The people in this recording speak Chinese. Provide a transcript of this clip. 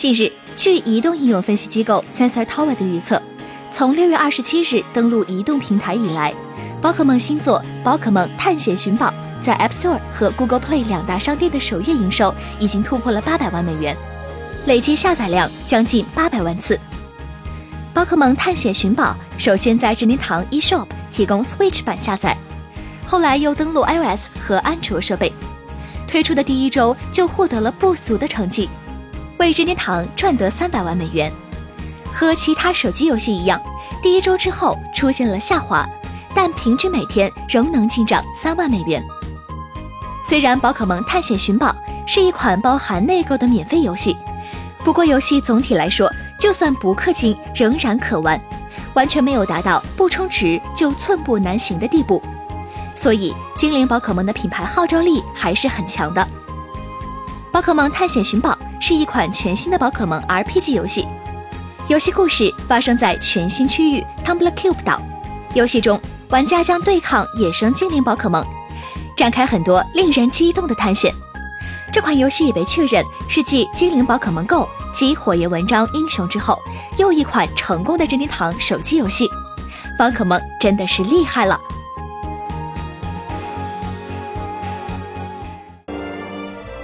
近日，据移动应用分析机构 Sensor Tower 的预测，从六月二十七日登陆移动平台以来，宝可梦新作《宝可梦探险寻宝》在 App Store 和 Google Play 两大商店的首月营收已经突破了八百万美元，累计下载量将近八百万次。宝可梦探险寻宝首先在任天堂 eShop 提供 Switch 版下载，后来又登陆 iOS 和安卓设备。推出的第一周就获得了不俗的成绩，为任天堂赚得三百万美元。和其他手机游戏一样，第一周之后出现了下滑，但平均每天仍能进账三万美元。虽然宝可梦探险寻宝是一款包含内购的免费游戏，不过游戏总体来说，就算不氪金仍然可玩，完全没有达到不充值就寸步难行的地步。所以，精灵宝可梦的品牌号召力还是很强的。宝可梦探险寻宝是一款全新的宝可梦 RPG 游戏，游戏故事发生在全新区域 Tumbler Cube 岛。游戏中，玩家将对抗野生精灵宝可梦，展开很多令人激动的探险。这款游戏已被确认是继《精灵宝可梦 Go》及《火焰纹章英雄》之后，又一款成功的任天堂手机游戏。宝可梦真的是厉害了！